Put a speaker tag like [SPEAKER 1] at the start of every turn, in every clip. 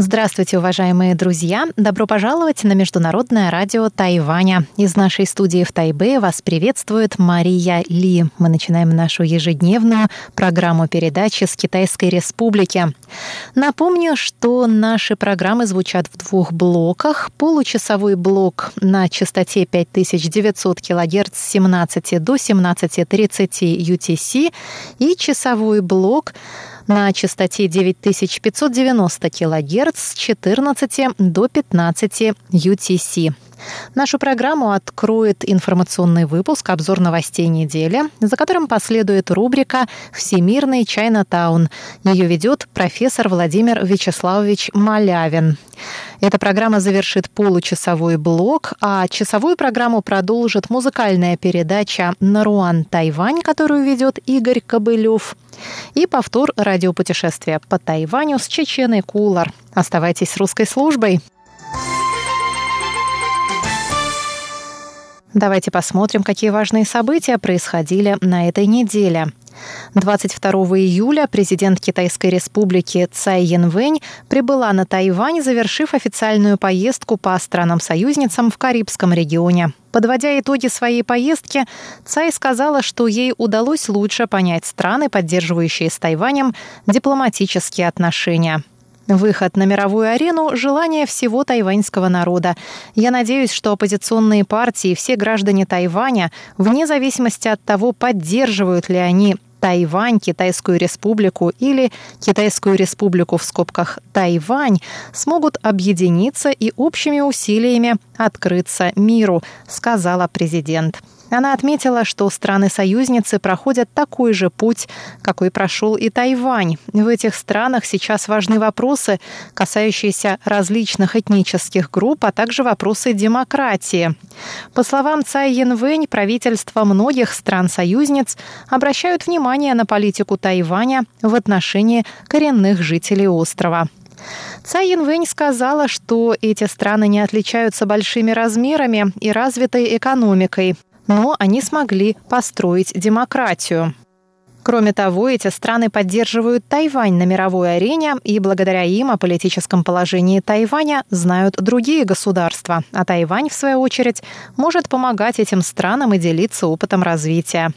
[SPEAKER 1] Здравствуйте, уважаемые друзья! Добро пожаловать на Международное радио Тайваня. Из нашей студии в Тайбе вас приветствует Мария Ли. Мы начинаем нашу ежедневную программу передачи с Китайской Республики. Напомню, что наши программы звучат в двух блоках. Получасовой блок на частоте 5900 кГц с 17 до 17.30 UTC и часовой блок на частоте 9590 кГц с 14 до 15 UTC. Нашу программу откроет информационный выпуск «Обзор новостей недели», за которым последует рубрика «Всемирный Чайнатаун». Ее ведет профессор Владимир Вячеславович Малявин. Эта программа завершит получасовой блок, а часовую программу продолжит музыкальная передача «Наруан Тайвань», которую ведет Игорь Кобылев – и повтор радиопутешествия по Тайваню с Чеченой Кулар. Оставайтесь с русской службой. Давайте посмотрим, какие важные события происходили на этой неделе. 22 июля президент Китайской республики Цай Янвэнь прибыла на Тайвань, завершив официальную поездку по странам-союзницам в Карибском регионе. Подводя итоги своей поездки, Цай сказала, что ей удалось лучше понять страны, поддерживающие с Тайванем дипломатические отношения. Выход на мировую арену – желание всего тайваньского народа. Я надеюсь, что оппозиционные партии и все граждане Тайваня, вне зависимости от того, поддерживают ли они Тайвань, Китайскую республику или Китайскую республику в скобках Тайвань смогут объединиться и общими усилиями открыться миру, сказала президент. Она отметила, что страны-союзницы проходят такой же путь, какой прошел и Тайвань. В этих странах сейчас важны вопросы, касающиеся различных этнических групп, а также вопросы демократии. По словам Цай Янвэнь, правительства многих стран-союзниц обращают внимание на политику Тайваня в отношении коренных жителей острова. Цай Янвэнь сказала, что эти страны не отличаются большими размерами и развитой экономикой но они смогли построить демократию. Кроме того, эти страны поддерживают Тайвань на мировой арене, и благодаря им о политическом положении Тайваня знают другие государства, а Тайвань, в свою очередь, может помогать этим странам и делиться опытом развития.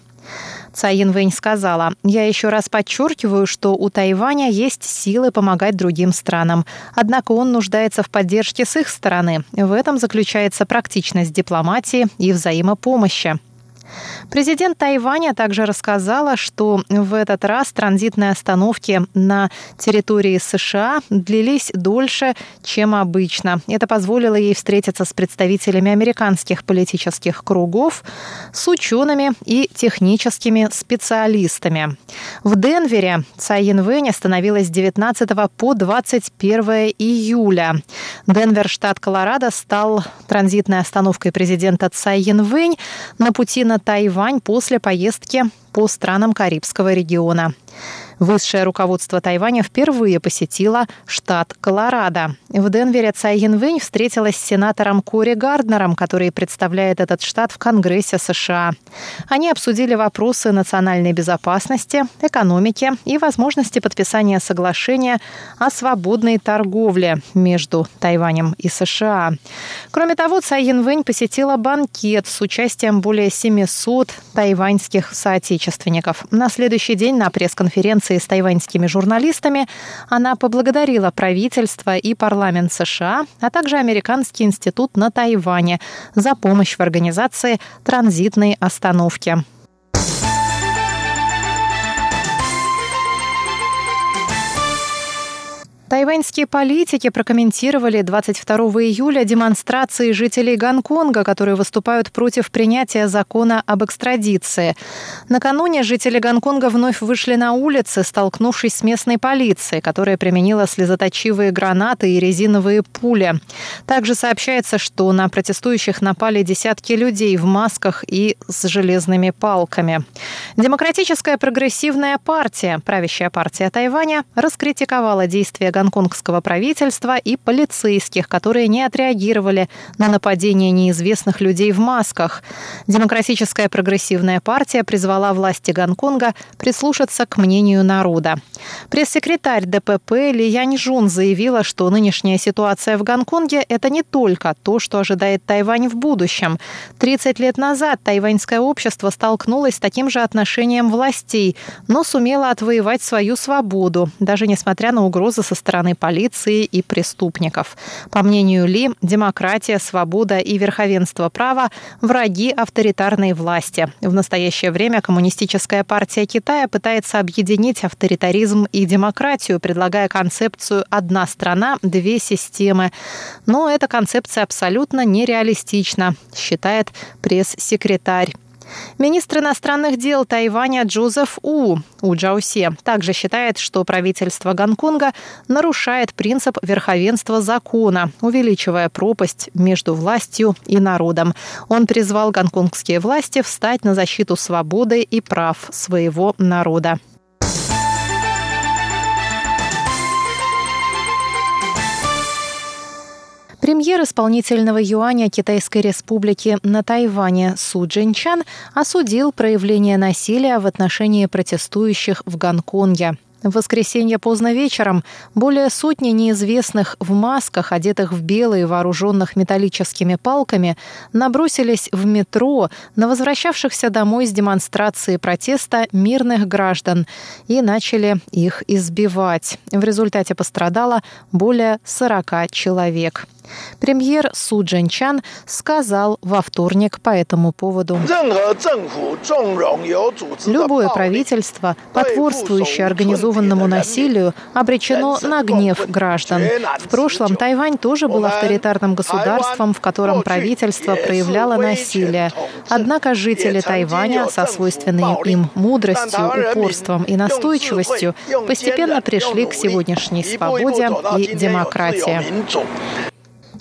[SPEAKER 1] Цай Янвэнь сказала, «Я еще раз подчеркиваю, что у Тайваня есть силы помогать другим странам. Однако он нуждается в поддержке с их стороны. В этом заключается практичность дипломатии и взаимопомощи». Президент Тайваня также рассказала, что в этот раз транзитные остановки на территории США длились дольше, чем обычно. Это позволило ей встретиться с представителями американских политических кругов, с учеными и техническими специалистами. В Денвере Цай Янвэнь остановилась 19 по 21 июля. Денвер, штат Колорадо, стал транзитной остановкой президента Цай Янвэнь на пути на Тайвань после поездки по странам Карибского региона. Высшее руководство Тайваня впервые посетило штат Колорадо. В Денвере Цай Янвэнь встретилась с сенатором Кори Гарднером, который представляет этот штат в Конгрессе США. Они обсудили вопросы национальной безопасности, экономики и возможности подписания соглашения о свободной торговле между Тайванем и США. Кроме того, Цай Янвэнь посетила банкет с участием более 700 тайваньских соотечественников. На следующий день на пресс-конференции конференции с тайваньскими журналистами она поблагодарила правительство и парламент США, а также Американский институт на Тайване за помощь в организации транзитной остановки. Тайваньские политики прокомментировали 22 июля демонстрации жителей Гонконга, которые выступают против принятия закона об экстрадиции. Накануне жители Гонконга вновь вышли на улицы, столкнувшись с местной полицией, которая применила слезоточивые гранаты и резиновые пули. Также сообщается, что на протестующих напали десятки людей в масках и с железными палками. Демократическая прогрессивная партия, правящая партия Тайваня, раскритиковала действия гонконгского правительства и полицейских, которые не отреагировали на нападение неизвестных людей в масках. Демократическая прогрессивная партия призвала власти Гонконга прислушаться к мнению народа. Пресс-секретарь ДПП Ли Яньжун заявила, что нынешняя ситуация в Гонконге – это не только то, что ожидает Тайвань в будущем. 30 лет назад тайваньское общество столкнулось с таким же отношением властей, но сумело отвоевать свою свободу, даже несмотря на угрозы со стороны полиции и преступников. По мнению Ли, демократия, свобода и верховенство права – враги авторитарной власти. В настоящее время Коммунистическая партия Китая пытается объединить авторитаризм и демократию, предлагая концепцию «одна страна, две системы». Но эта концепция абсолютно нереалистична, считает пресс-секретарь. Министр иностранных дел Тайваня Джозеф У, У Джаусе, также считает, что правительство Гонконга нарушает принцип верховенства закона, увеличивая пропасть между властью и народом. Он призвал гонконгские власти встать на защиту свободы и прав своего народа. Премьер исполнительного юаня Китайской республики на Тайване Су Джинчан осудил проявление насилия в отношении протестующих в Гонконге. В воскресенье поздно вечером более сотни неизвестных в масках, одетых в белые, вооруженных металлическими палками, набросились в метро на возвращавшихся домой с демонстрации протеста мирных граждан и начали их избивать. В результате пострадало более 40 человек. Премьер Су Джинчан сказал во вторник по этому поводу. Любое правительство, потворствующее организованному насилию, обречено на гнев граждан. В прошлом Тайвань тоже был авторитарным государством, в котором правительство проявляло насилие. Однако жители Тайваня со свойственной им мудростью, упорством и настойчивостью постепенно пришли к сегодняшней свободе и демократии.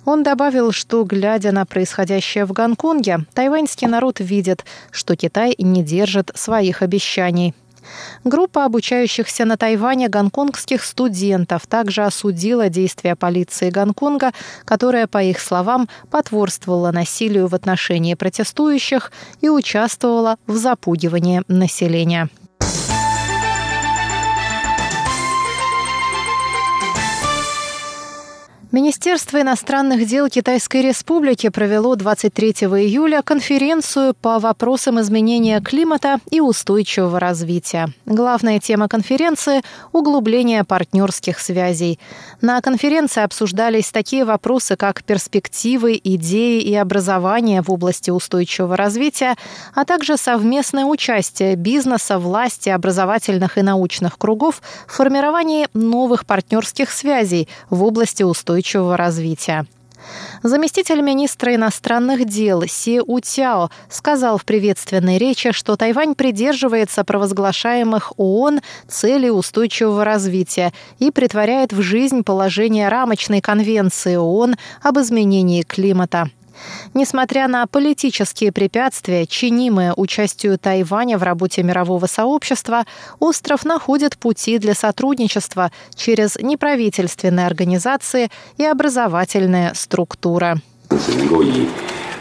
[SPEAKER 1] Он добавил, что, глядя на происходящее в Гонконге, тайваньский народ видит, что Китай не держит своих обещаний. Группа обучающихся на Тайване гонконгских студентов также осудила действия полиции Гонконга, которая, по их словам, потворствовала насилию в отношении протестующих и участвовала в запугивании населения. Министерство иностранных дел Китайской Республики провело 23 июля конференцию по вопросам изменения климата и устойчивого развития. Главная тема конференции – углубление партнерских связей. На конференции обсуждались такие вопросы, как перспективы, идеи и образование в области устойчивого развития, а также совместное участие бизнеса, власти, образовательных и научных кругов в формировании новых партнерских связей в области устойчивого устойчивого развития. Заместитель министра иностранных дел Си Утяо сказал в приветственной речи, что Тайвань придерживается провозглашаемых ООН целей устойчивого развития и притворяет в жизнь положение рамочной конвенции ООН об изменении климата. Несмотря на политические препятствия, чинимые участию Тайваня в работе мирового сообщества, остров находит пути для сотрудничества через неправительственные организации и образовательные структуры.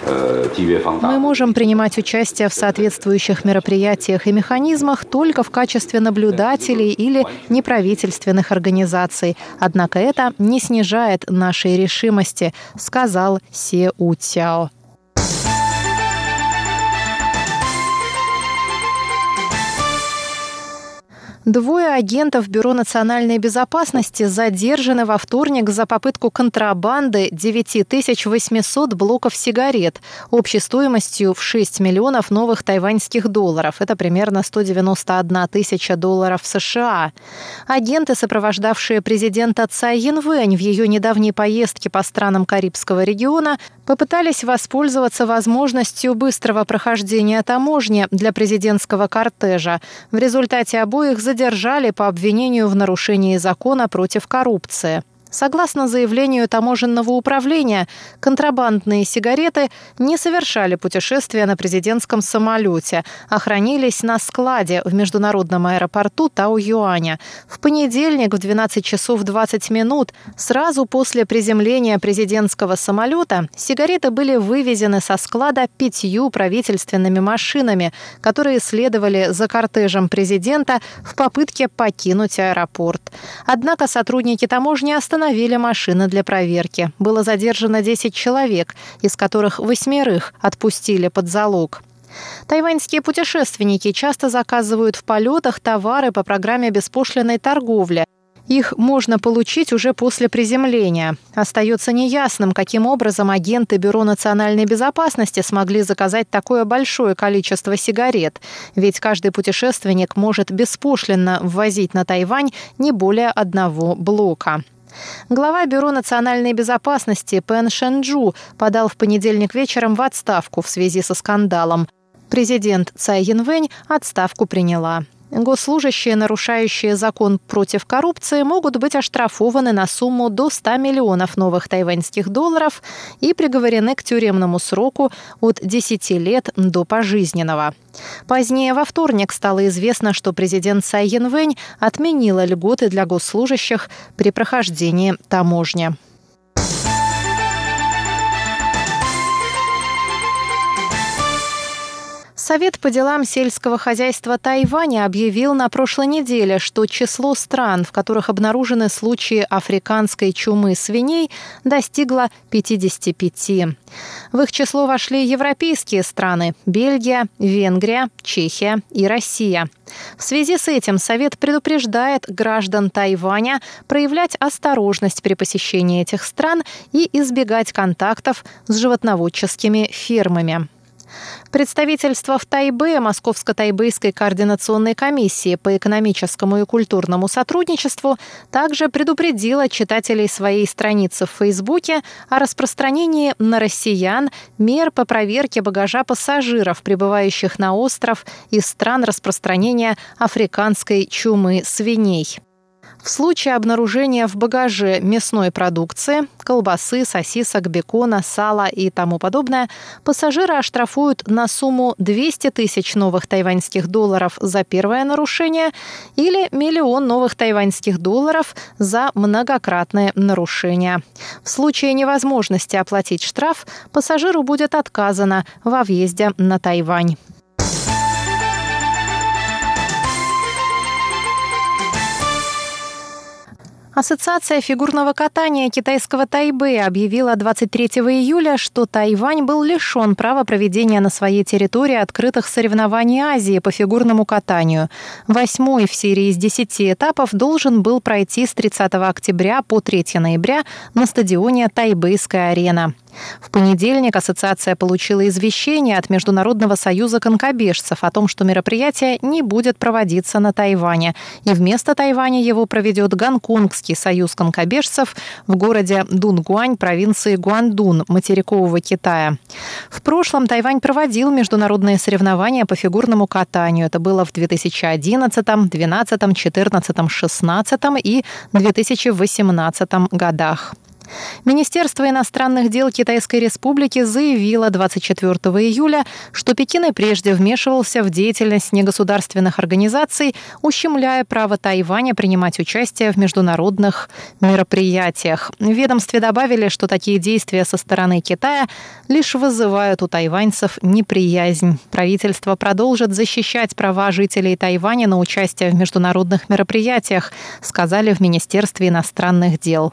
[SPEAKER 1] Мы можем принимать участие в соответствующих мероприятиях и механизмах только в качестве наблюдателей или неправительственных организаций. Однако это не снижает нашей решимости, сказал Се У Двое агентов Бюро национальной безопасности задержаны во вторник за попытку контрабанды 9800 блоков сигарет общей стоимостью в 6 миллионов новых тайваньских долларов. Это примерно 191 тысяча долларов США. Агенты, сопровождавшие президента Цай Янвэнь в ее недавней поездке по странам Карибского региона, попытались воспользоваться возможностью быстрого прохождения таможни для президентского кортежа. В результате обоих задержали по обвинению в нарушении закона против коррупции. Согласно заявлению таможенного управления, контрабандные сигареты не совершали путешествия на президентском самолете, а хранились на складе в международном аэропорту Тау-Юаня. В понедельник в 12 часов 20 минут, сразу после приземления президентского самолета, сигареты были вывезены со склада пятью правительственными машинами, которые следовали за кортежем президента в попытке покинуть аэропорт. Однако сотрудники таможни остановились остановили машины для проверки. Было задержано 10 человек, из которых восьмерых отпустили под залог. Тайваньские путешественники часто заказывают в полетах товары по программе беспошлиной торговли. Их можно получить уже после приземления. Остается неясным, каким образом агенты Бюро национальной безопасности смогли заказать такое большое количество сигарет, ведь каждый путешественник может беспошлинно ввозить на Тайвань не более одного блока. Глава Бюро национальной безопасности Пен Шенджу подал в понедельник вечером в отставку в связи со скандалом. Президент Цай Янвэнь отставку приняла. Госслужащие, нарушающие закон против коррупции, могут быть оштрафованы на сумму до 100 миллионов новых тайваньских долларов и приговорены к тюремному сроку от 10 лет до пожизненного. Позднее во вторник стало известно, что президент Цай Янвэнь отменила льготы для госслужащих при прохождении таможни. Совет по делам сельского хозяйства Тайваня объявил на прошлой неделе, что число стран, в которых обнаружены случаи африканской чумы свиней, достигло 55. В их число вошли европейские страны – Бельгия, Венгрия, Чехия и Россия. В связи с этим Совет предупреждает граждан Тайваня проявлять осторожность при посещении этих стран и избегать контактов с животноводческими фермами. Представительство в Тайбе Московско-Тайбэйской координационной комиссии по экономическому и культурному сотрудничеству также предупредило читателей своей страницы в Фейсбуке о распространении на россиян мер по проверке багажа пассажиров, прибывающих на остров из стран распространения африканской чумы свиней. В случае обнаружения в багаже мясной продукции, колбасы, сосисок, бекона, сала и тому подобное, пассажиры оштрафуют на сумму 200 тысяч новых тайваньских долларов за первое нарушение или миллион новых тайваньских долларов за многократное нарушение. В случае невозможности оплатить штраф, пассажиру будет отказано во въезде на Тайвань. Ассоциация фигурного катания китайского Тайбэя объявила 23 июля, что Тайвань был лишен права проведения на своей территории открытых соревнований Азии по фигурному катанию. Восьмой в серии из десяти этапов должен был пройти с 30 октября по 3 ноября на стадионе Тайбэйская арена. В понедельник ассоциация получила извещение от Международного союза конкобежцев о том, что мероприятие не будет проводиться на Тайване, и вместо Тайваня его проведет Гонконгский союз конкобежцев в городе Дунгуань провинции Гуандун, материкового Китая. В прошлом Тайвань проводил международные соревнования по фигурному катанию. Это было в 2011, 2012, 2014, 2016 и 2018 годах. Министерство иностранных дел Китайской Республики заявило 24 июля, что Пекин и прежде вмешивался в деятельность негосударственных организаций, ущемляя право Тайваня принимать участие в международных мероприятиях. В ведомстве добавили, что такие действия со стороны Китая лишь вызывают у тайваньцев неприязнь. Правительство продолжит защищать права жителей Тайваня на участие в международных мероприятиях, сказали в Министерстве иностранных дел.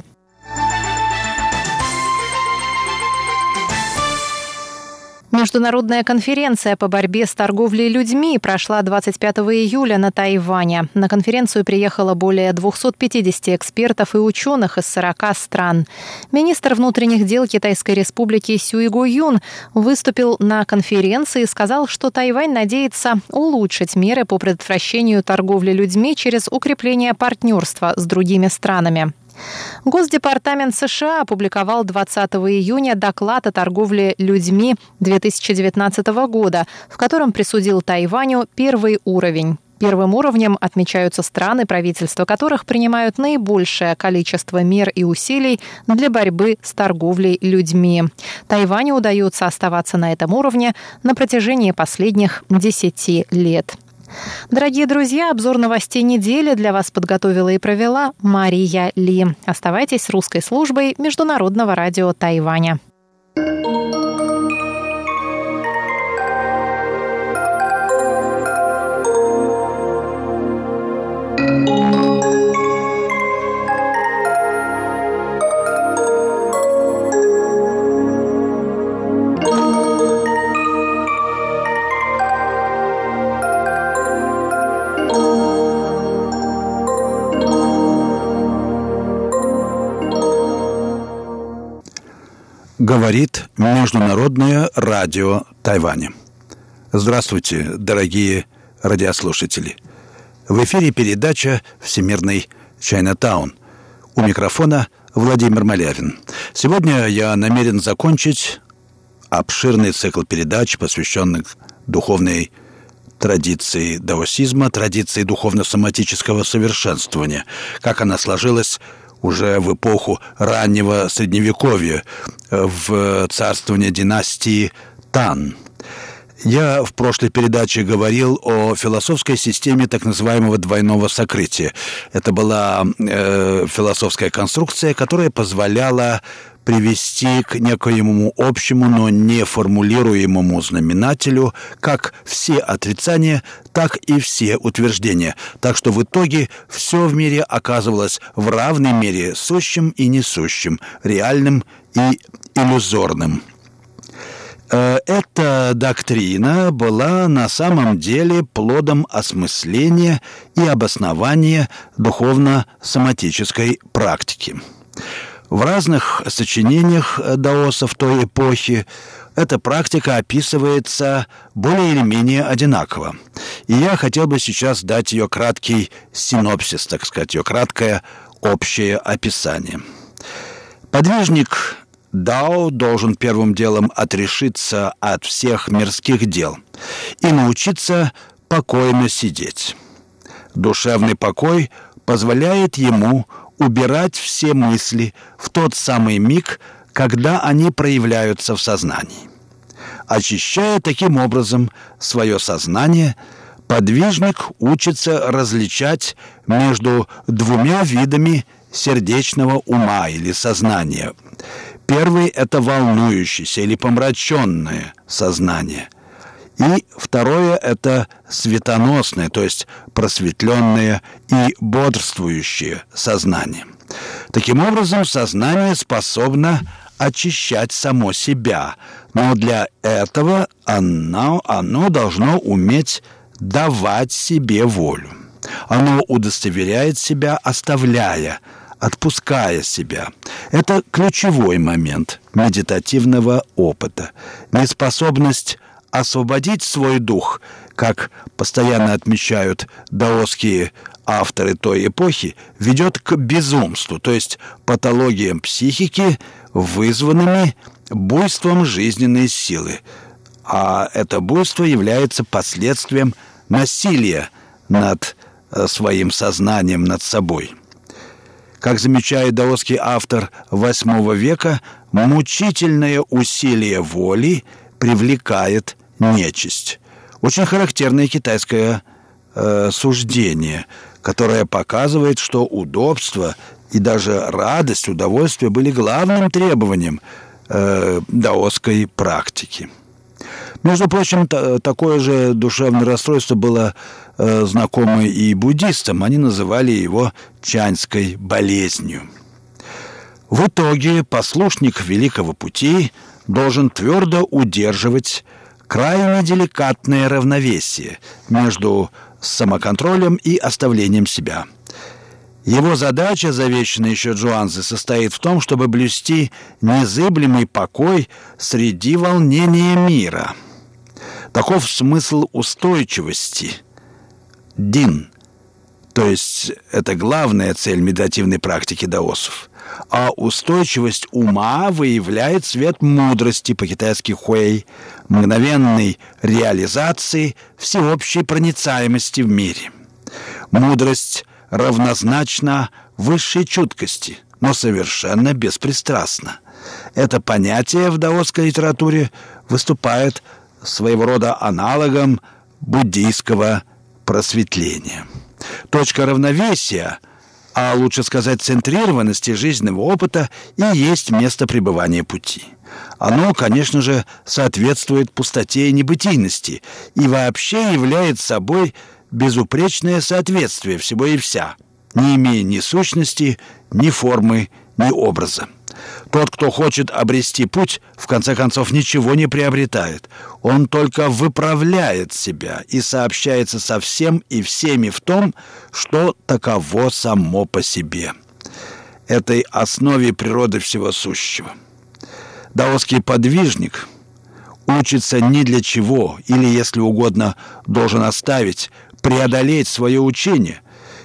[SPEAKER 1] Международная конференция по борьбе с торговлей людьми прошла 25 июля на Тайване. На конференцию приехало более 250 экспертов и ученых из 40 стран. Министр внутренних дел Китайской республики Сюй Го Юн выступил на конференции и сказал, что Тайвань надеется улучшить меры по предотвращению торговли людьми через укрепление партнерства с другими странами. Госдепартамент США опубликовал 20 июня доклад о торговле людьми 2019 года, в котором присудил Тайваню первый уровень. Первым уровнем отмечаются страны, правительства которых принимают наибольшее количество мер и усилий для борьбы с торговлей людьми. Тайваню удается оставаться на этом уровне на протяжении последних 10 лет. Дорогие друзья, обзор новостей недели для вас подготовила и провела Мария Ли. Оставайтесь с русской службой Международного радио Тайваня.
[SPEAKER 2] Говорит Международное радио Тайваня. Здравствуйте, дорогие радиослушатели. В эфире передача «Всемирный Чайнатаун». У микрофона Владимир Малявин. Сегодня я намерен закончить обширный цикл передач, посвященных духовной традиции даосизма, традиции духовно-соматического совершенствования, как она сложилась уже в эпоху раннего Средневековья, э, в царствование династии Тан. Я в прошлой передаче говорил о философской системе так называемого двойного сокрытия. Это была э, философская конструкция, которая позволяла привести к некоему общему, но не формулируемому знаменателю как все отрицания, так и все утверждения. Так что в итоге все в мире оказывалось в равной мере сущим и несущим, реальным и иллюзорным. Э, эта доктрина была на самом деле плодом осмысления и обоснования духовно-соматической практики. В разных сочинениях даосов той эпохи эта практика описывается более или менее одинаково. И я хотел бы сейчас дать ее краткий синопсис, так сказать, ее краткое общее описание. Подвижник Дао должен первым делом отрешиться от всех мирских дел и научиться покойно сидеть. Душевный покой позволяет ему убирать все мысли в тот самый миг, когда они проявляются в сознании. Очищая таким образом свое сознание, подвижник учится различать между двумя видами сердечного ума или сознания. Первый – это волнующееся или помраченное сознание. И второе – это светоносное, то есть просветленное и бодрствующее сознание. Таким образом, сознание способно очищать само себя, но для этого оно, оно должно уметь давать себе волю. Оно удостоверяет себя, оставляя, отпуская себя. Это ключевой момент медитативного опыта. Неспособность освободить свой дух, как постоянно отмечают даосские авторы той эпохи, ведет к безумству, то есть патологиям психики, вызванными буйством жизненной силы. А это буйство является последствием насилия над э, своим сознанием, над собой. Как замечает даосский автор VIII века, мучительное усилие воли привлекает нечисть. Очень характерное китайское э, суждение, которое показывает, что удобство и даже радость, удовольствие были главным требованием э, даосской практики. Между прочим, такое же душевное расстройство было э, знакомо и буддистам. Они называли его чаньской болезнью. В итоге послушник Великого Пути должен твердо удерживать крайне деликатное равновесие между самоконтролем и оставлением себя. Его задача, завещанная еще Джуанзе, состоит в том, чтобы блюсти незыблемый покой среди волнения мира. Таков смысл устойчивости. Дин. То есть это главная цель медитативной практики даосов – а устойчивость ума выявляет свет мудрости, по-китайски хуэй, мгновенной реализации всеобщей проницаемости в мире. Мудрость равнозначна высшей чуткости, но совершенно беспристрастна. Это понятие в даосской литературе выступает своего рода аналогом буддийского просветления. Точка равновесия, а лучше сказать центрированности жизненного опыта и есть место пребывания пути. Оно, конечно же, соответствует пустоте и небытийности и вообще является собой безупречное соответствие всего и вся, не имея ни сущности, ни формы, ни образа. Тот, кто хочет обрести путь, в конце концов ничего не приобретает. Он только выправляет себя и сообщается со всем и всеми в том, что таково само по себе. Этой основе природы всего сущего. Даосский подвижник учится ни для чего, или, если угодно, должен оставить, преодолеть свое учение.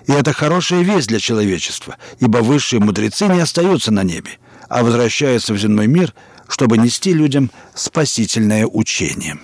[SPEAKER 2] И это хорошая весть для человечества, ибо высшие мудрецы не остаются на небе – а возвращаются в земной мир, чтобы нести людям спасительное учение.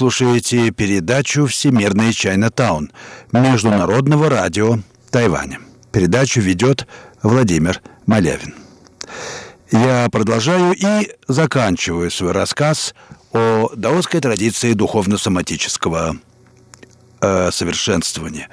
[SPEAKER 2] Слушаете передачу «Всемирный Чайнатаун» Международного радио Тайваня. Передачу ведет Владимир Малявин. Я продолжаю и заканчиваю свой рассказ о даосской традиции духовно-соматического э, совершенствования.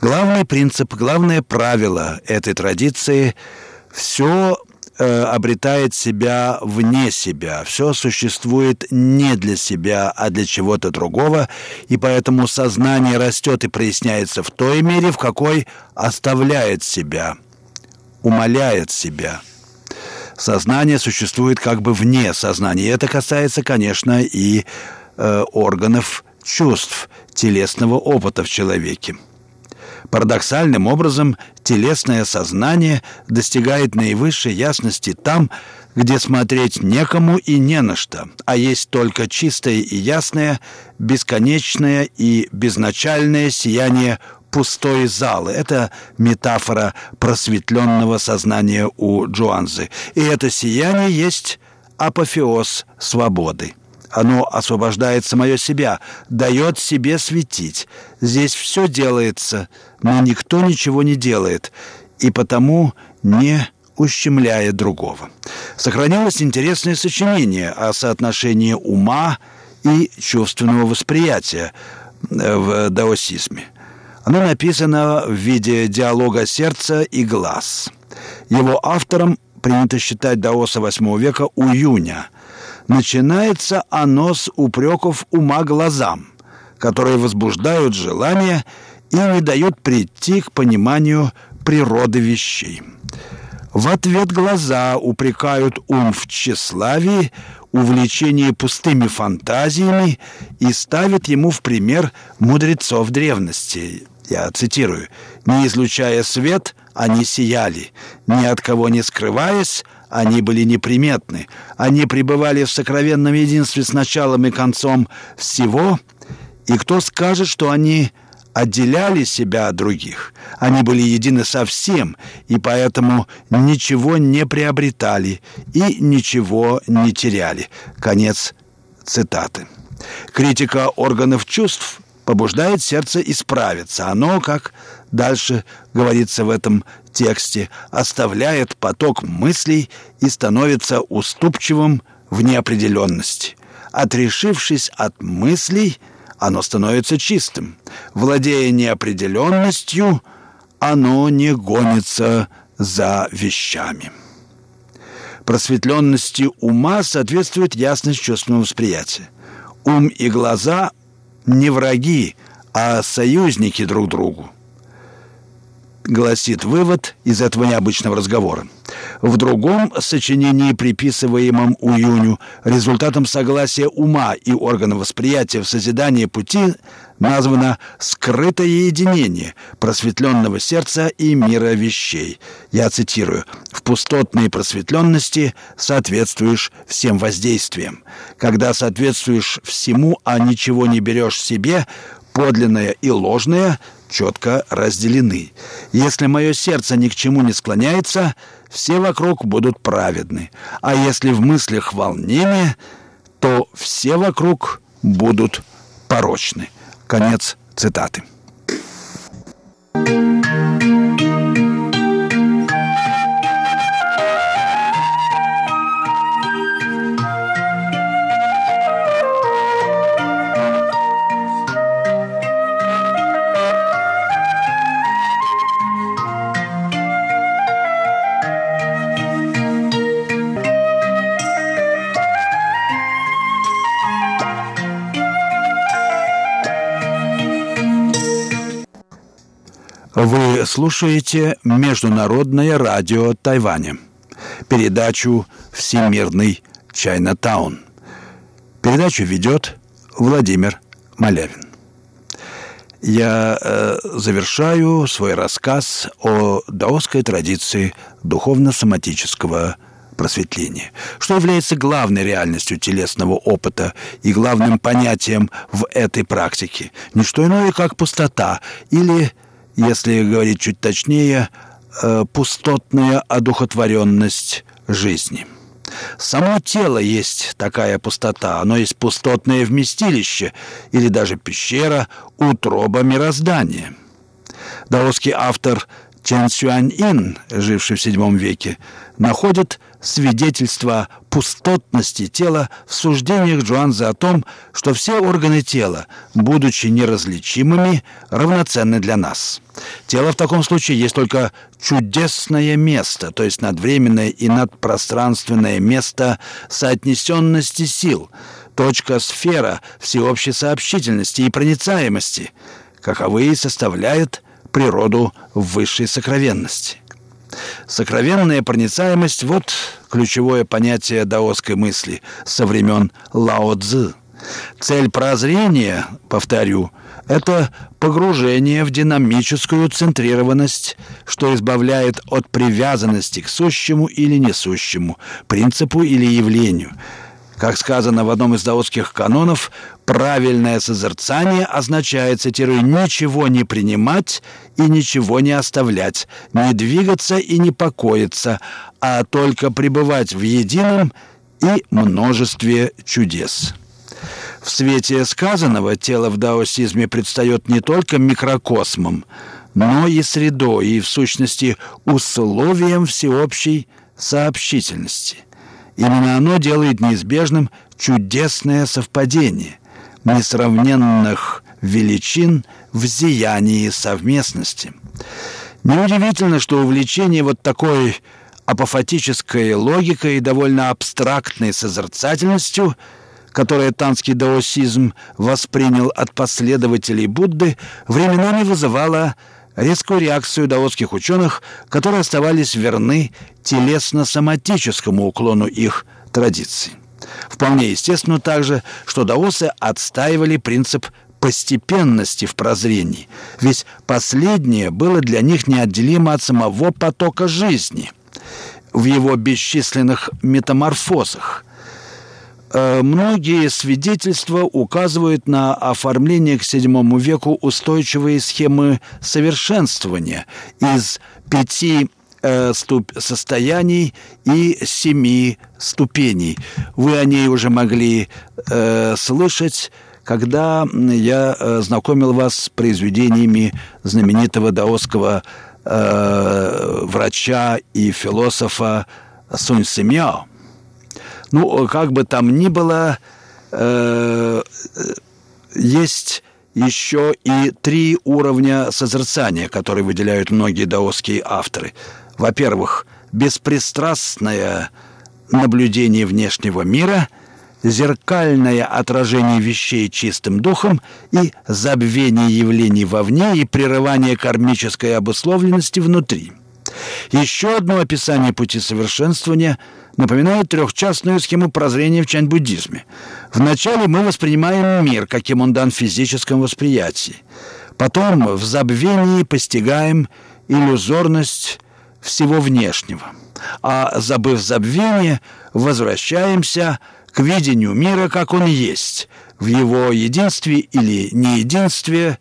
[SPEAKER 2] Главный принцип, главное правило этой традиции – все э, обретает себя вне себя, все существует не для себя, а для чего-то другого, и поэтому сознание растет и проясняется в той мере, в какой оставляет себя, умаляет себя. Сознание существует как бы вне сознания. И это касается, конечно, и э, органов чувств, телесного опыта в человеке. Парадоксальным образом телесное сознание достигает наивысшей ясности там, где смотреть некому и не на что, а есть только чистое и ясное, бесконечное и безначальное сияние пустой залы. Это метафора просветленного сознания у Джуанзы. И это сияние есть апофеоз свободы. Оно освобождает самое себя, дает себе светить. Здесь все делается, но никто ничего не делает, и потому не ущемляя другого. Сохранилось интересное сочинение о соотношении ума и чувственного восприятия э, в даосизме. Оно написано в виде диалога сердца и глаз. Его автором принято считать даоса VIII века Уюня – начинается оно с упреков ума глазам, которые возбуждают желание и не дают прийти к пониманию природы вещей. В ответ глаза упрекают ум в тщеславии, увлечении пустыми фантазиями и ставят ему в пример мудрецов древности. Я цитирую. «Не излучая свет, они сияли, ни от кого не скрываясь, они были неприметны. Они пребывали в сокровенном единстве с началом и концом всего. И кто скажет, что они отделяли себя от других? Они были едины со всем, и поэтому ничего не приобретали и ничего не теряли. Конец цитаты. Критика органов чувств побуждает сердце исправиться. Оно, как дальше говорится в этом тексте, оставляет поток мыслей и становится уступчивым в неопределенности. Отрешившись от мыслей, оно становится чистым. Владея неопределенностью, оно не гонится за вещами. Просветленности ума соответствует ясность чувственного восприятия. Ум и глаза не враги, а союзники друг другу. Гласит вывод из этого необычного разговора. В другом сочинении, приписываемом Уюню, результатом согласия ума и органов восприятия в созидании пути названо «скрытое единение просветленного сердца и мира вещей». Я цитирую. «В пустотной просветленности соответствуешь всем воздействиям. Когда соответствуешь всему, а ничего не берешь себе, подлинное и ложное четко разделены. Если мое сердце ни к чему не склоняется, все вокруг будут праведны. А если в мыслях волнение, то все вокруг будут порочны. Конец цитаты. Вы слушаете Международное радио Тайваня, передачу «Всемирный Чайнатаун». Передачу ведет Владимир Малявин. Я э, завершаю свой рассказ о даосской традиции духовно-соматического просветления, что является главной реальностью телесного опыта и главным понятием в этой практике. Не что иное, как пустота или если говорить чуть точнее, э, пустотная одухотворенность жизни. Само тело есть такая пустота, оно есть пустотное вместилище или даже пещера, утроба мироздания. Даосский автор Чен Сюань Ин, живший в VII веке, находит свидетельство пустотности тела в суждениях Джуанза о том, что все органы тела, будучи неразличимыми, равноценны для нас. Тело в таком случае есть только чудесное место, то есть надвременное и надпространственное место соотнесенности сил, точка сфера всеобщей сообщительности и проницаемости, каковые составляют природу высшей сокровенности. Сокровенная проницаемость – вот ключевое понятие даосской мысли со времен Лао Цзы. Цель прозрения, повторю, это погружение в динамическую центрированность, что избавляет от привязанности к сущему или несущему, принципу или явлению – как сказано в одном из даосских канонов, правильное созерцание означает, цитирую, «ничего не принимать и ничего не оставлять, не двигаться и не покоиться, а только пребывать в едином и множестве чудес». В свете сказанного тело в даосизме предстает не только микрокосмом, но и средой, и в сущности условием всеобщей сообщительности – Именно оно делает неизбежным чудесное совпадение несравненных величин в зиянии совместности. Неудивительно, что увлечение вот такой апофатической логикой и довольно абстрактной созерцательностью, которое танский даосизм воспринял от последователей Будды, временами вызывало резкую реакцию даотских ученых, которые оставались верны телесно-соматическому уклону их традиций. Вполне естественно также, что даосы отстаивали принцип постепенности в прозрении, ведь последнее было для них неотделимо от самого потока жизни в его бесчисленных метаморфозах – многие свидетельства указывают на оформление к VII веку устойчивой схемы совершенствования из пяти э, ступ состояний и семи ступеней. Вы о ней уже могли э, слышать, когда я э, знакомил вас с произведениями знаменитого даосского э, врача и философа Сунь Сымяо. Ну, как бы там ни было, э, есть еще и три уровня созерцания, которые выделяют многие даосские авторы. Во-первых, беспристрастное наблюдение внешнего мира, зеркальное отражение вещей чистым духом и забвение явлений вовне и прерывание кармической обусловленности внутри. Еще одно описание пути совершенствования напоминает трехчастную схему прозрения в чань-буддизме. Вначале мы воспринимаем мир, каким он дан в физическом восприятии. Потом в забвении постигаем иллюзорность всего внешнего. А забыв забвение, возвращаемся к видению мира, как он есть, в его единстве или неединстве,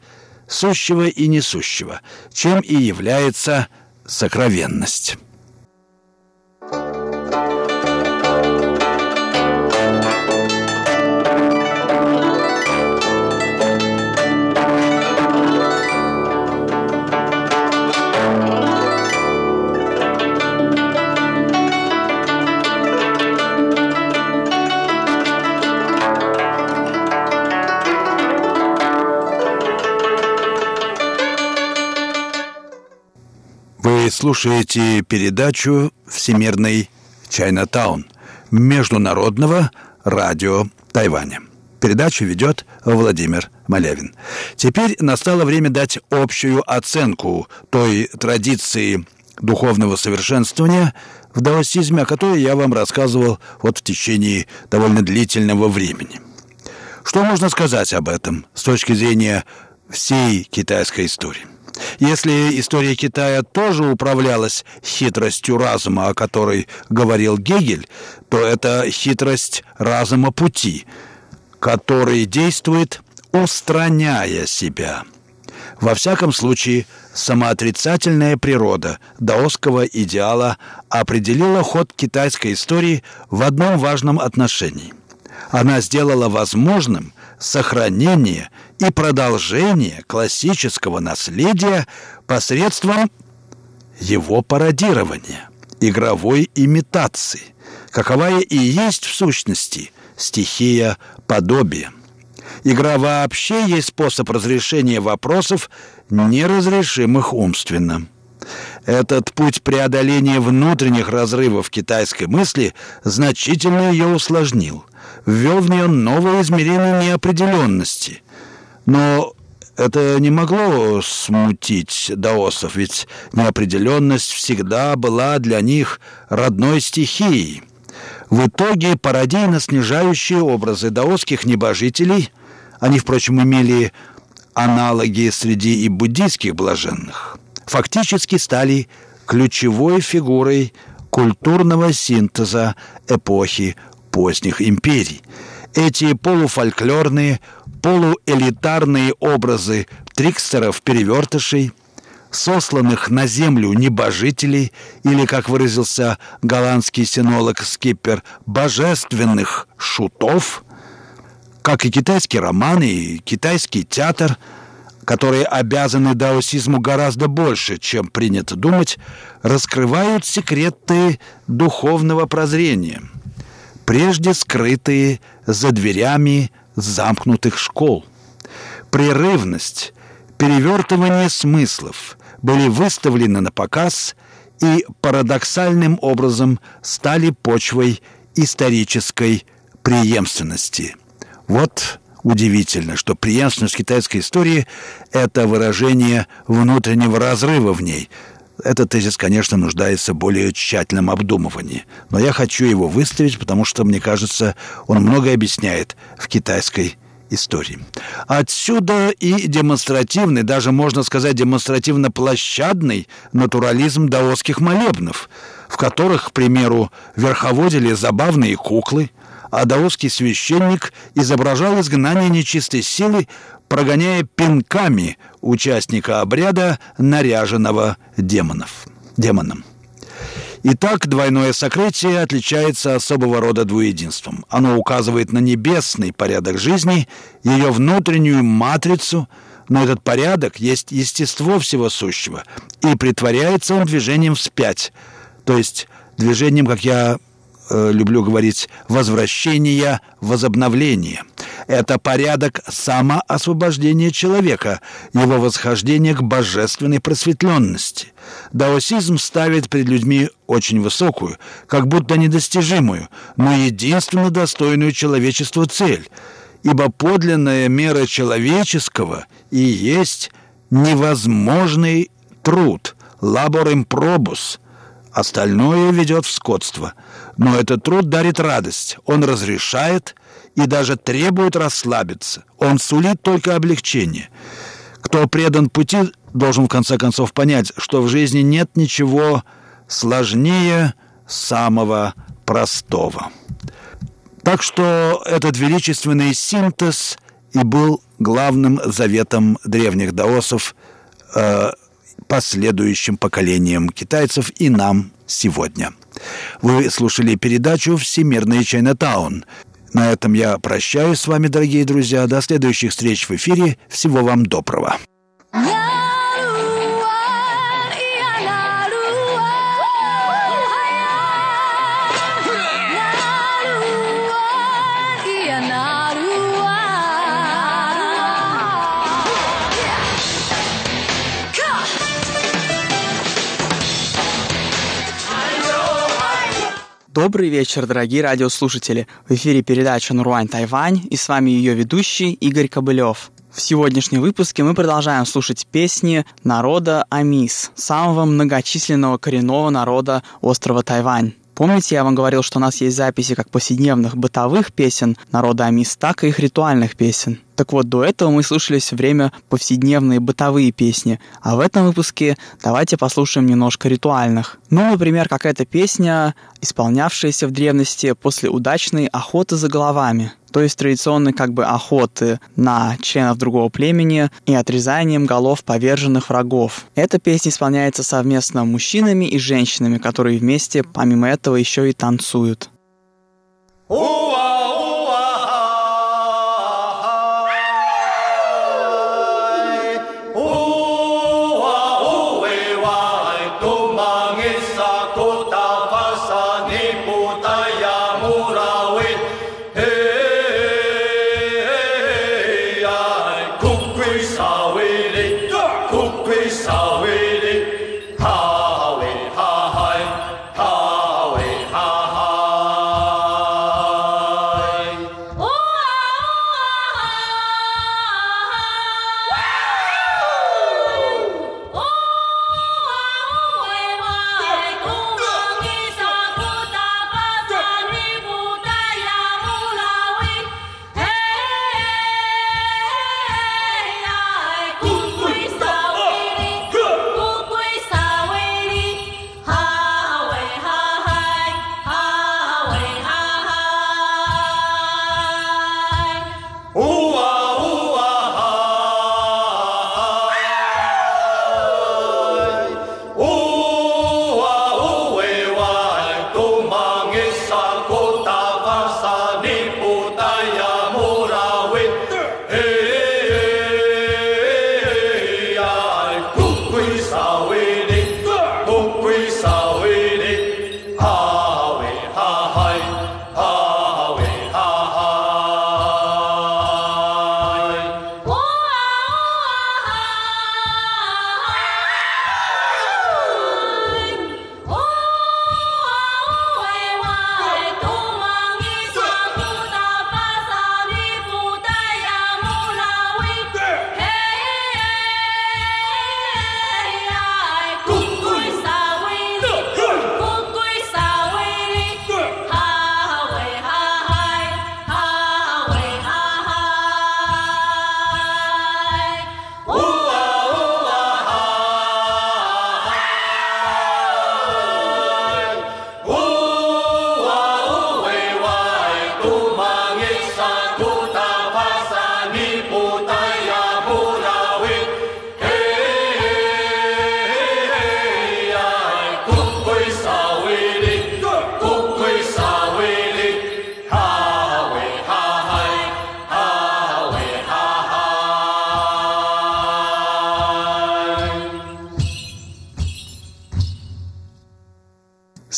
[SPEAKER 2] сущего и несущего, чем и является сокровенность. Слушаете передачу «Всемирный Чайнатаун» Международного радио Тайваня. Передачу ведет Владимир Малявин. Теперь настало время дать общую оценку той традиции духовного совершенствования в даосизме, о которой я вам рассказывал вот в течение довольно длительного времени. Что можно сказать об этом с точки зрения всей китайской истории? Если история Китая тоже управлялась хитростью разума, о которой говорил Гегель, то это хитрость разума пути, который действует, устраняя себя. Во всяком случае, самоотрицательная природа даосского идеала определила ход китайской истории в одном важном отношении. Она сделала возможным сохранение и продолжение классического наследия посредством его пародирования, игровой имитации, каковая и есть в сущности стихия подобия. Игра вообще есть способ разрешения вопросов, неразрешимых умственно. Этот путь преодоления внутренних разрывов китайской мысли значительно ее усложнил, ввел в нее новое измерение неопределенности – но это не могло смутить даосов, ведь неопределенность всегда была для них родной стихией. В итоге пародийно снижающие образы даосских небожителей, они, впрочем, имели аналоги среди и буддийских блаженных, фактически стали ключевой фигурой культурного синтеза эпохи поздних империй. Эти полуфольклорные, полуэлитарные образы трикстеров-перевертышей, сосланных на землю небожителей или, как выразился голландский синолог-скиппер, божественных шутов, как и китайские романы и китайский театр, которые обязаны даосизму гораздо больше, чем принято думать, раскрывают секреты духовного прозрения, прежде скрытые за дверями замкнутых школ. Прерывность, перевертывание смыслов были выставлены на показ и парадоксальным образом стали почвой исторической преемственности. Вот удивительно, что преемственность китайской истории – это выражение внутреннего разрыва в ней – этот тезис, конечно, нуждается в более тщательном обдумывании. Но я хочу его выставить, потому что, мне кажется, он многое объясняет в китайской истории. Отсюда и демонстративный, даже можно сказать демонстративно-площадный натурализм даосских молебнов, в которых, к примеру, верховодили забавные куклы, а даосский священник изображал изгнание нечистой силы прогоняя пинками участника обряда, наряженного демонов, демоном. Итак, двойное сокрытие отличается особого рода двуединством. Оно указывает на небесный порядок жизни, ее внутреннюю матрицу, но этот порядок есть естество всего сущего, и притворяется он движением вспять, то есть движением, как я э, люблю говорить, возвращения, возобновления. Это порядок самоосвобождения человека, его восхождение к божественной просветленности. Даосизм ставит перед людьми очень высокую, как будто недостижимую, но единственно достойную человечества цель, ибо подлинная мера человеческого и есть невозможный труд, labor improbus, остальное ведет в скотство. Но этот труд дарит радость, он разрешает и даже требует расслабиться, он сулит только облегчение. Кто предан пути, должен в конце концов понять, что в жизни нет ничего сложнее самого простого. Так что этот величественный синтез и был главным заветом древних даосов э, последующим поколениям китайцев и нам сегодня. Вы слушали передачу «Всемирный Чайнатаун». На этом я прощаюсь с вами, дорогие друзья. До следующих встреч в эфире. Всего вам доброго.
[SPEAKER 3] Добрый вечер, дорогие радиослушатели. В эфире передача «Нуруань Тайвань» и с вами ее ведущий Игорь Кобылев. В сегодняшнем выпуске мы продолжаем слушать песни народа Амис, самого многочисленного коренного народа острова Тайвань. Помните, я вам говорил, что у нас есть записи как повседневных бытовых песен народа Амис, так и их ритуальных песен. Так вот, до этого мы слушали все время повседневные бытовые песни, а в этом выпуске давайте послушаем немножко ритуальных. Ну, например, какая-то песня, исполнявшаяся в древности после удачной охоты за головами то есть традиционной как бы охоты на членов другого племени и отрезанием голов поверженных врагов. Эта песня исполняется совместно мужчинами и женщинами, которые вместе помимо этого еще и танцуют.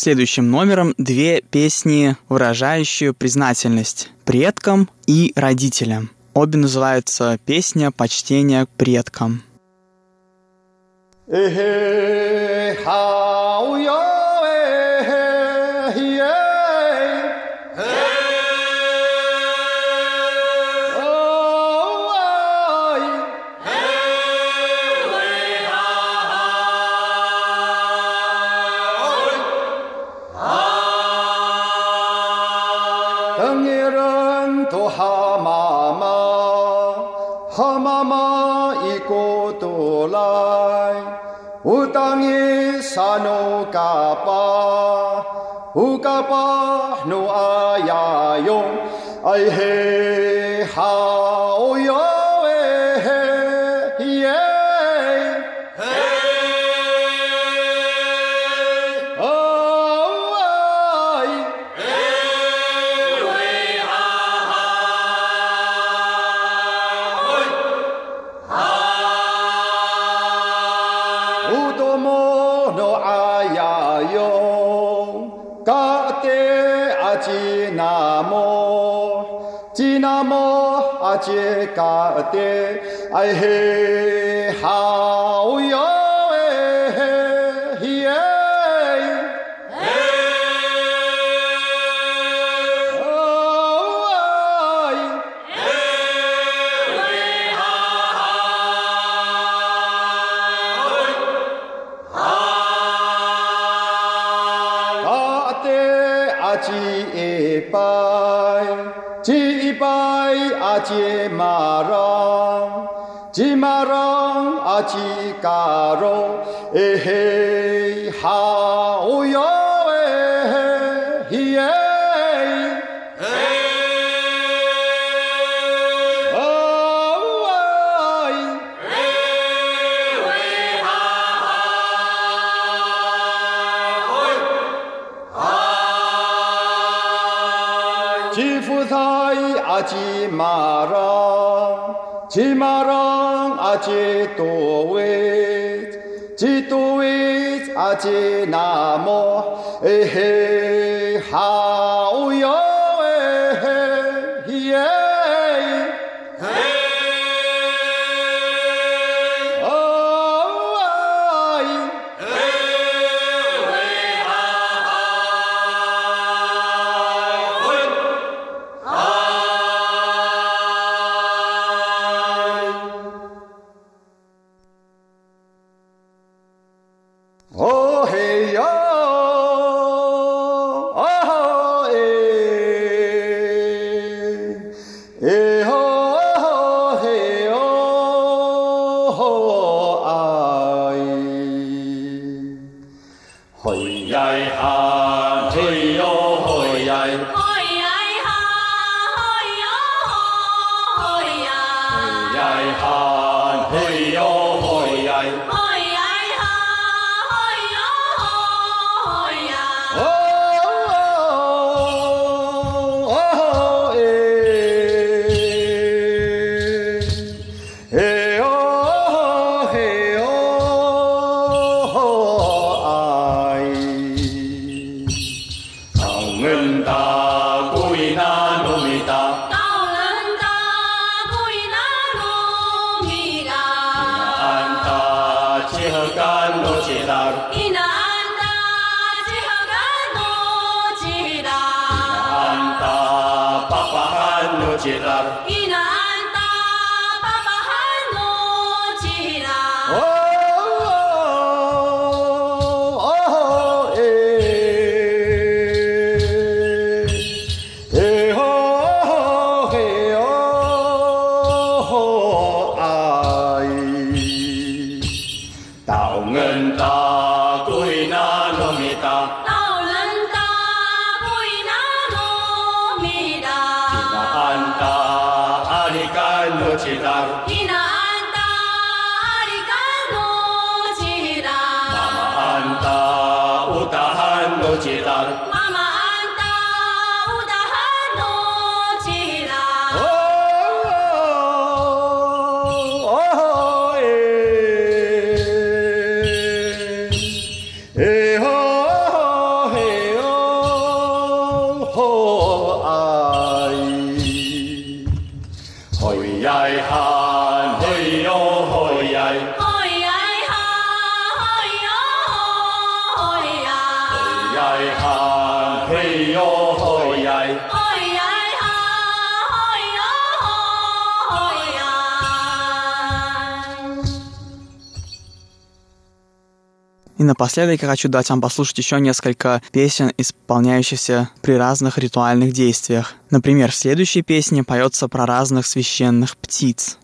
[SPEAKER 3] Следующим номером две песни, выражающие признательность предкам и родителям. Обе называются «Песня почтения к предкам».
[SPEAKER 4] no kapa Hukapa, pa, no ayayong, ay he ha. करते अहे 지마랑 아지또위지또위아지 나모 에헤 하. Напоследок я хочу дать вам послушать еще несколько песен, исполняющихся при разных ритуальных действиях. Например, в следующей песне поется про разных священных птиц.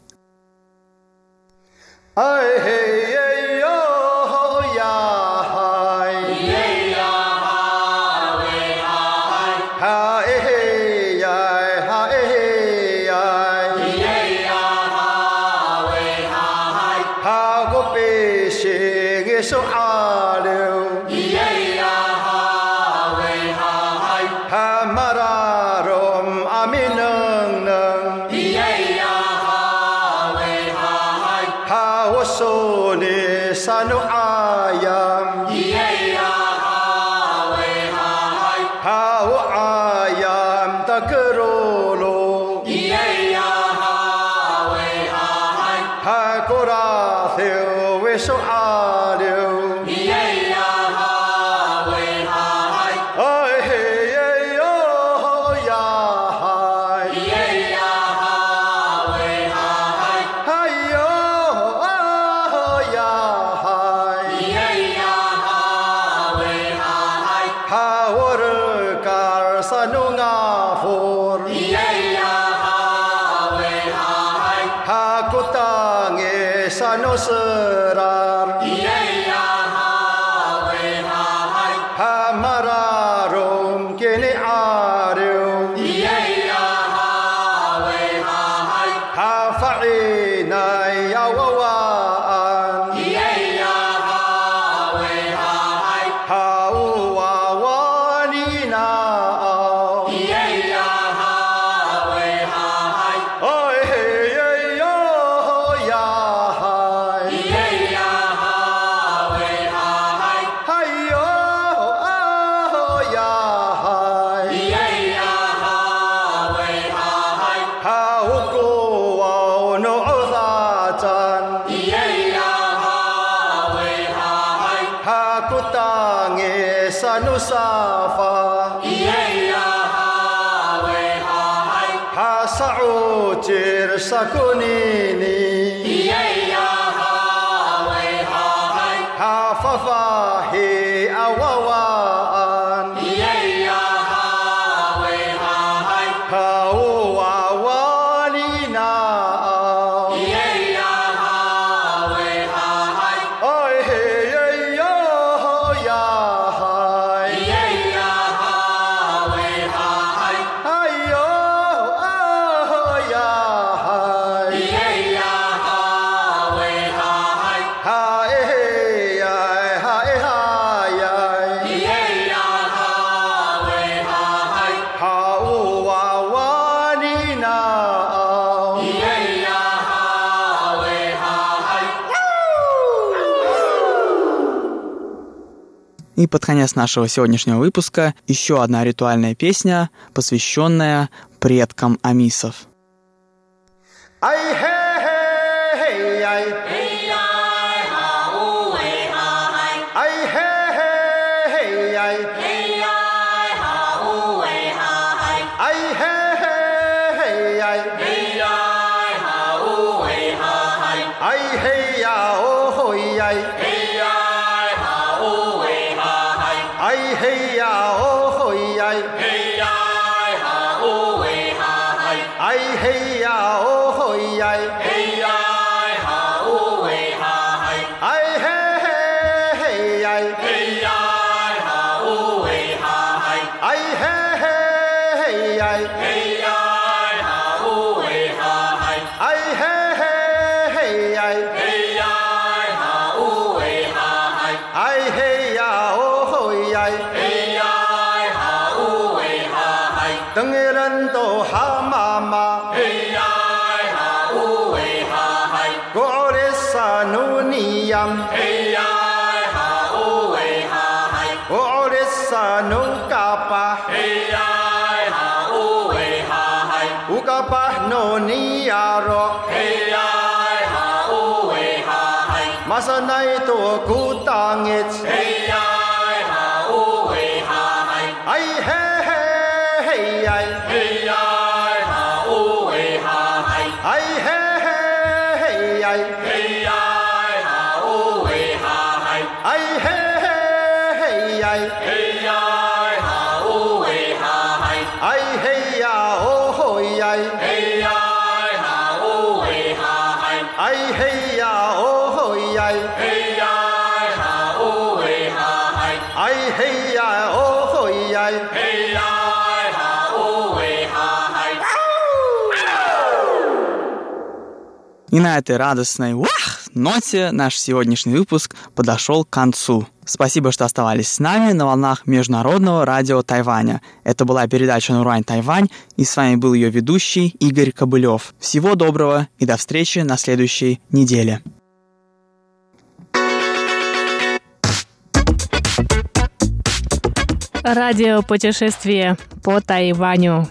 [SPEAKER 4] И под конец нашего сегодняшнего выпуска еще одна ритуальная песня, посвященная предкам амисов.
[SPEAKER 5] yam hey ya ha o we ha hai o orissa no kapa hey ya ha o we ha hai u
[SPEAKER 6] kapa
[SPEAKER 4] no ni ya ro
[SPEAKER 6] hey
[SPEAKER 4] ya
[SPEAKER 6] ha o we ha hai
[SPEAKER 4] masa nai to ku ta nge
[SPEAKER 6] hey
[SPEAKER 3] И на этой радостной «Уах!» ноте наш сегодняшний выпуск подошел к концу. Спасибо, что оставались с нами на волнах Международного радио Тайваня. Это была передача «Нурань Тайвань», и с вами был ее ведущий Игорь Кобылев. Всего доброго и до встречи на следующей неделе.
[SPEAKER 7] Радиопутешествие по Тайваню.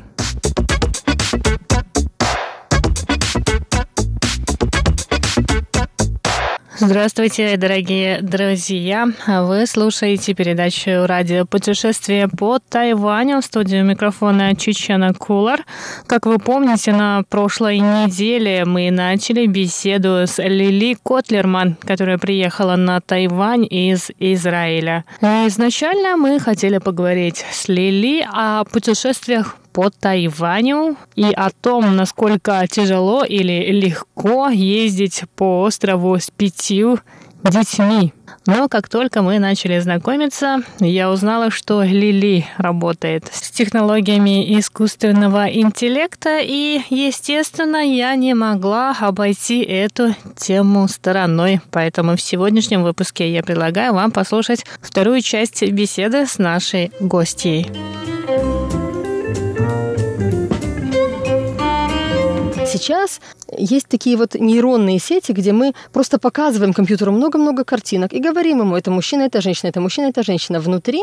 [SPEAKER 7] Здравствуйте, дорогие друзья! Вы слушаете передачу «Радио путешествие по Тайваню» в студию микрофона Чечена Кулар. Как вы помните, на прошлой неделе мы начали беседу с Лили Котлерман, которая приехала на Тайвань из Израиля. Изначально мы хотели поговорить с Лили о путешествиях по Тайваню и о том, насколько тяжело или легко ездить по острову с пятью детьми. Но как только мы начали знакомиться, я узнала, что Лили работает с технологиями искусственного интеллекта, и, естественно, я не могла обойти эту тему стороной. Поэтому в сегодняшнем выпуске я предлагаю вам послушать вторую часть беседы с нашей гостьей.
[SPEAKER 8] Сейчас есть такие вот нейронные сети, где мы просто показываем компьютеру много-много картинок и говорим ему, это мужчина, это женщина, это мужчина, это женщина. Внутри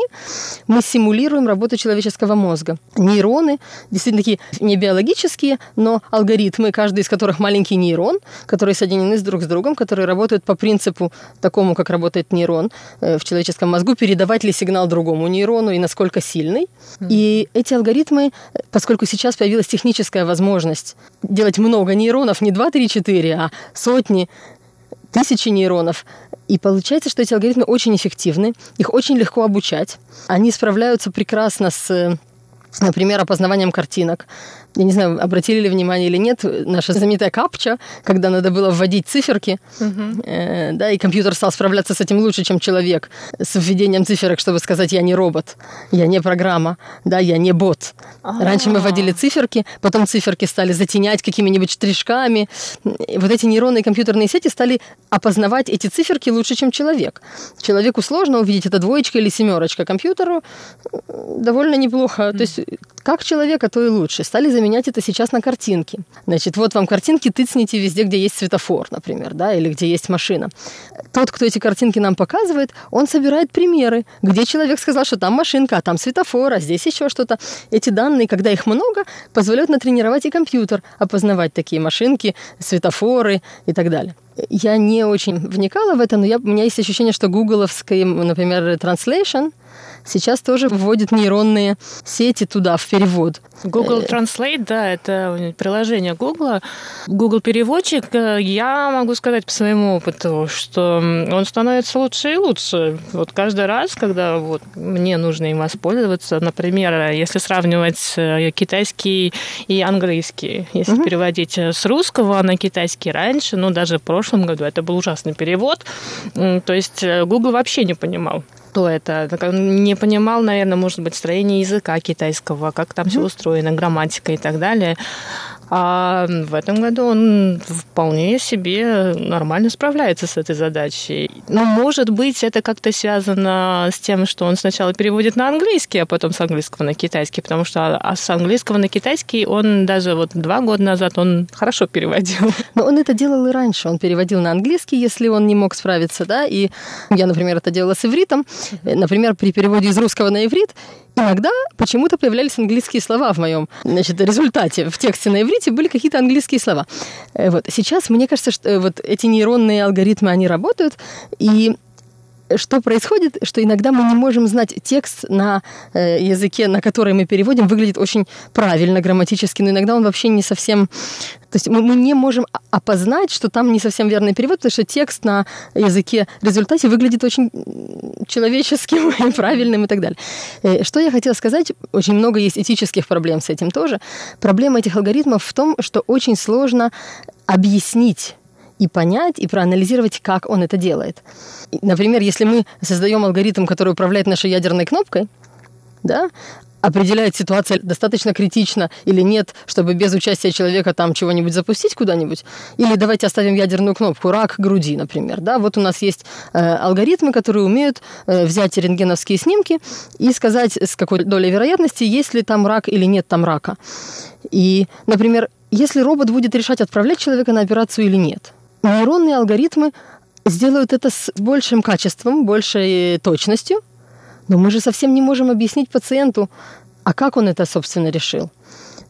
[SPEAKER 8] мы симулируем работу человеческого мозга. Нейроны действительно такие не биологические, но алгоритмы, каждый из которых маленький нейрон, которые соединены с друг с другом, которые работают по принципу такому, как работает нейрон э, в человеческом мозгу, передавать ли сигнал другому нейрону и насколько сильный. И эти алгоритмы, поскольку сейчас появилась техническая возможность делать много нейронов, не 2, 3, 4, а сотни, тысячи нейронов. И получается, что эти алгоритмы очень эффективны, их очень легко обучать. Они справляются прекрасно с, например, опознаванием картинок. Я не знаю, обратили ли внимание или нет, наша знаменитая капча, когда надо было вводить циферки, э, да, и компьютер стал справляться с этим лучше, чем человек, с введением циферок, чтобы сказать, я не робот, я не программа, да, я не бот. Раньше мы вводили циферки, потом циферки стали затенять какими-нибудь штришками. И вот эти нейронные компьютерные сети стали опознавать эти циферки лучше, чем человек. Человеку сложно увидеть, это двоечка или семерочка. Компьютеру довольно неплохо. То есть как человека, то и лучше. Стали заменять это сейчас на картинки. Значит, вот вам картинки, тыцните везде, где есть светофор, например, да, или где есть машина. Тот, кто эти картинки нам показывает, он собирает примеры, где человек сказал, что там машинка, а там светофор, а здесь еще что-то. Эти данные, когда их много, позволяют натренировать и компьютер опознавать такие машинки, светофоры и так далее. Я не очень вникала в это, но я, у меня есть ощущение, что гугловский, например, translation сейчас тоже вводит нейронные сети туда, в перевод.
[SPEAKER 7] Google Translate, да, это приложение Google. Google переводчик, э, я могу сказать по своему опыту, что он становится лучше и лучше. Вот каждый раз, когда вот мне нужно им воспользоваться, например, если сравнивать э, китайский и английский, если угу. переводить с русского на китайский раньше, ну даже в прошлом году это был ужасный перевод, то есть э, Google вообще не понимал что это. Не понимал, наверное, может быть, строение языка китайского, как там mm-hmm. все устроено, грамматика и так далее. А в этом году он вполне себе нормально справляется с этой задачей. Но, может быть, это как-то связано с тем, что он сначала переводит на английский, а потом с английского на китайский, потому что а с английского на китайский он даже вот два года назад он хорошо переводил.
[SPEAKER 8] Но он это делал и раньше. Он переводил на английский, если он не мог справиться, да, и я, например, это делала с ивритом. Например, при переводе из русского на иврит иногда почему-то появлялись английские слова в моем значит, результате. В тексте на иврите были какие-то английские слова. Э, вот. Сейчас мне кажется, что э, вот эти нейронные алгоритмы, они работают, и что происходит, что иногда мы не можем знать текст на э, языке, на который мы переводим, выглядит очень правильно грамматически, но иногда он вообще не совсем... То есть мы, мы не можем опознать, что там не совсем верный перевод, потому что текст на языке в результате выглядит очень человеческим и правильным и так далее. Э, что я хотела сказать, очень много есть этических проблем с этим тоже. Проблема этих алгоритмов в том, что очень сложно объяснить и понять, и проанализировать, как он это делает. Например, если мы создаем алгоритм, который управляет нашей ядерной кнопкой, да, определяет ситуация достаточно критична или нет, чтобы без участия человека там чего-нибудь запустить куда-нибудь. Или давайте оставим ядерную кнопку, рак груди, например. Да? Вот у нас есть э, алгоритмы, которые умеют э, взять рентгеновские снимки и сказать, с какой долей вероятности, есть ли там рак или нет там рака. И, например, если робот будет решать, отправлять человека на операцию или нет, нейронные алгоритмы сделают это с большим качеством, большей точностью, но мы же совсем не можем объяснить пациенту, а как он это, собственно, решил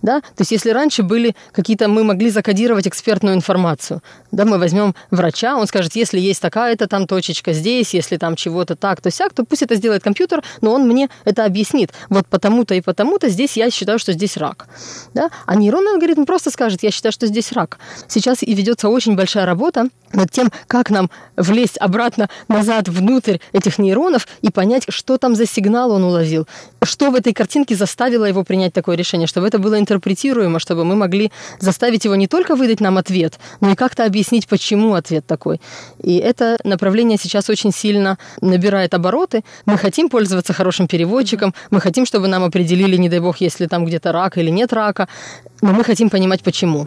[SPEAKER 8] да, то есть если раньше были какие-то, мы могли закодировать экспертную информацию, да, мы возьмем врача, он скажет, если есть такая-то там точечка здесь, если там чего-то так, то сяк, то пусть это сделает компьютер, но он мне это объяснит. Вот потому-то и потому-то здесь я считаю, что здесь рак, да, а нейронный алгоритм просто скажет, я считаю, что здесь рак. Сейчас и ведется очень большая работа над тем, как нам влезть обратно назад внутрь этих нейронов и понять, что там за сигнал он уловил, что в этой картинке заставило его принять такое решение, чтобы это было интерпретируемо, чтобы мы могли заставить его не только выдать нам ответ, но и как-то объяснить, почему ответ такой. И это направление сейчас очень сильно набирает обороты. Мы хотим пользоваться хорошим переводчиком, мы хотим, чтобы нам определили, не дай бог, если там где-то рак или нет рака, но мы хотим понимать, почему.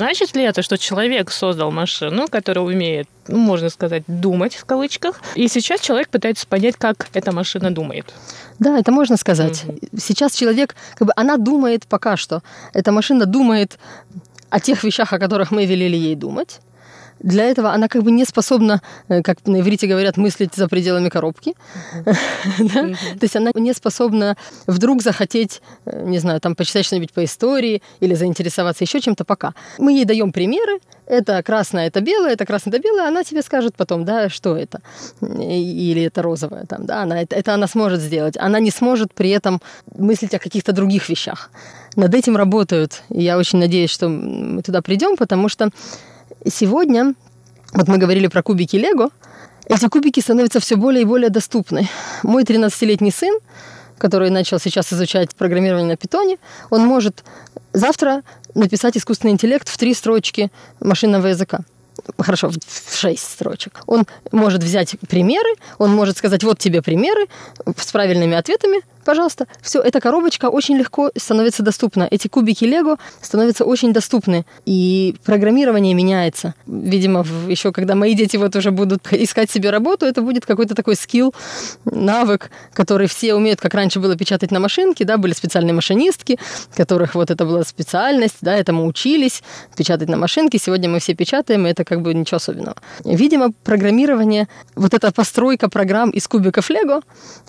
[SPEAKER 7] Значит ли это, что человек создал машину, которая умеет, ну, можно сказать, думать в кавычках, и сейчас человек пытается понять, как эта машина думает?
[SPEAKER 8] Да, это можно сказать. Угу. Сейчас человек, как бы, она думает пока что. Эта машина думает о тех вещах, о которых мы велели ей думать. Для этого она как бы не способна, э, как на иврите говорят, мыслить за пределами коробки. То есть она не способна вдруг захотеть, э, не знаю, там почитать что-нибудь по истории или заинтересоваться еще чем-то пока. Мы ей даем примеры, это красное, это белое, это красное, это белое, она тебе скажет потом, да, что это. Или это розовое, там, да, она, это, это она сможет сделать. Она не сможет при этом мыслить о каких-то других вещах. Над этим работают. И я очень надеюсь, что мы туда придем, потому что сегодня, вот мы говорили про кубики Лего, эти кубики становятся все более и более доступны. Мой 13-летний сын, который начал сейчас изучать программирование на питоне, он может завтра написать искусственный интеллект в три строчки машинного языка хорошо, в шесть строчек. Он может взять примеры, он может сказать, вот тебе примеры с правильными ответами, пожалуйста. Все, эта коробочка очень легко становится доступна. Эти кубики Лего становятся очень доступны. И программирование меняется. Видимо, еще когда мои дети вот уже будут искать себе работу, это будет какой-то такой скилл, навык, который все умеют, как раньше было печатать на машинке, да, были специальные машинистки, которых вот это была специальность, да, этому учились, печатать на машинке. Сегодня мы все печатаем, и это как бы ничего особенного. Видимо, программирование, вот эта постройка программ из кубиков Лего,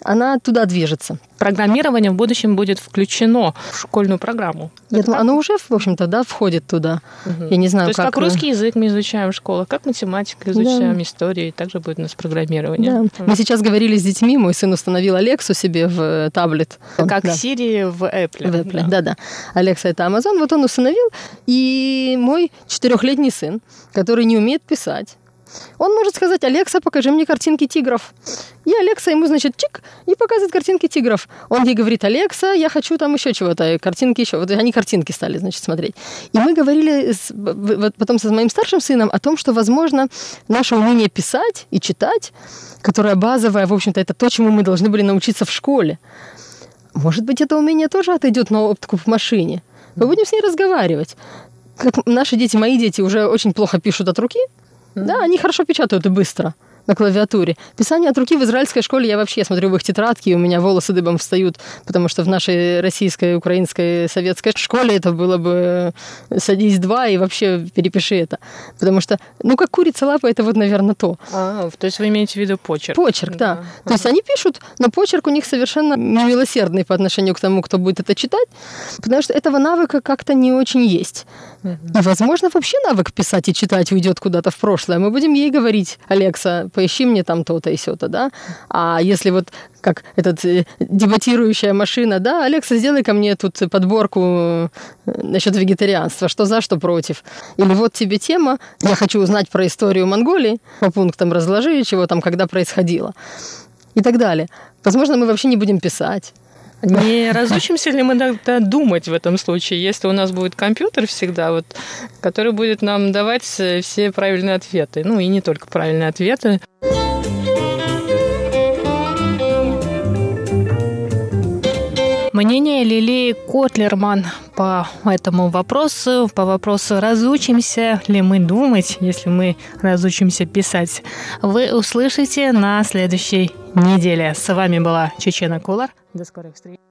[SPEAKER 8] она туда движется
[SPEAKER 7] программирование в будущем будет включено в школьную программу.
[SPEAKER 8] Я думаю, оно уже, в общем-то, да, входит туда. Угу. Я не знаю,
[SPEAKER 7] То есть
[SPEAKER 8] как...
[SPEAKER 7] как русский язык мы изучаем в школах, как математику изучаем, да. историю, также будет у нас программирование. Да.
[SPEAKER 8] Угу. Мы сейчас говорили с детьми, мой сын установил Алексу себе в э, таблет.
[SPEAKER 7] Как да. Siri в Apple.
[SPEAKER 8] В Apple, да-да. Алекса это Amazon, вот он установил. И мой четырехлетний сын, который не умеет писать, он может сказать, Алекса, покажи мне картинки тигров. И Алекса ему, значит, чик, и показывает картинки тигров. Он ей говорит, Алекса, я хочу там еще чего-то, картинки еще. Вот они картинки стали, значит, смотреть. И мы говорили с, вот потом со моим старшим сыном о том, что, возможно, наше умение писать и читать, которое базовое, в общем-то, это то, чему мы должны были научиться в школе. Может быть, это умение тоже отойдет на откуп в машине. Мы будем с ней разговаривать. Как наши дети, мои дети уже очень плохо пишут от руки, да, они хорошо печатают и быстро. На клавиатуре. Писание от руки в израильской школе я вообще смотрю в их тетрадки, и у меня волосы дыбом встают, потому что в нашей российской, украинской, советской школе это было бы садись два и вообще перепиши это. Потому что, ну, как курица лапа, это вот, наверное, то.
[SPEAKER 7] А, то есть вы имеете в виду почерк?
[SPEAKER 8] Почерк, да. да. То есть они пишут, но почерк у них совершенно немилосердный по отношению к тому, кто будет это читать, потому что этого навыка как-то не очень есть. И, возможно, вообще навык писать и читать уйдет куда-то в прошлое. Мы будем ей говорить, Алекса, поищи мне там то-то и сё-то, да? А если вот как этот э, дебатирующая машина, да, Алекса, сделай ко мне тут подборку э, насчет вегетарианства, что за, что против. Или вот тебе тема, я хочу узнать про историю Монголии, по пунктам разложи, чего там, когда происходило. И так далее. Возможно, мы вообще не будем писать.
[SPEAKER 7] Не разучимся ли мы тогда думать в этом случае, если у нас будет компьютер всегда, вот, который будет нам давать все правильные ответы, ну и не только правильные ответы. Мнение Лилии Котлерман по этому вопросу, по вопросу, разучимся ли мы думать, если мы разучимся писать, вы услышите на следующей неделе. С вами была Чечена Кулар. До скорых встреч.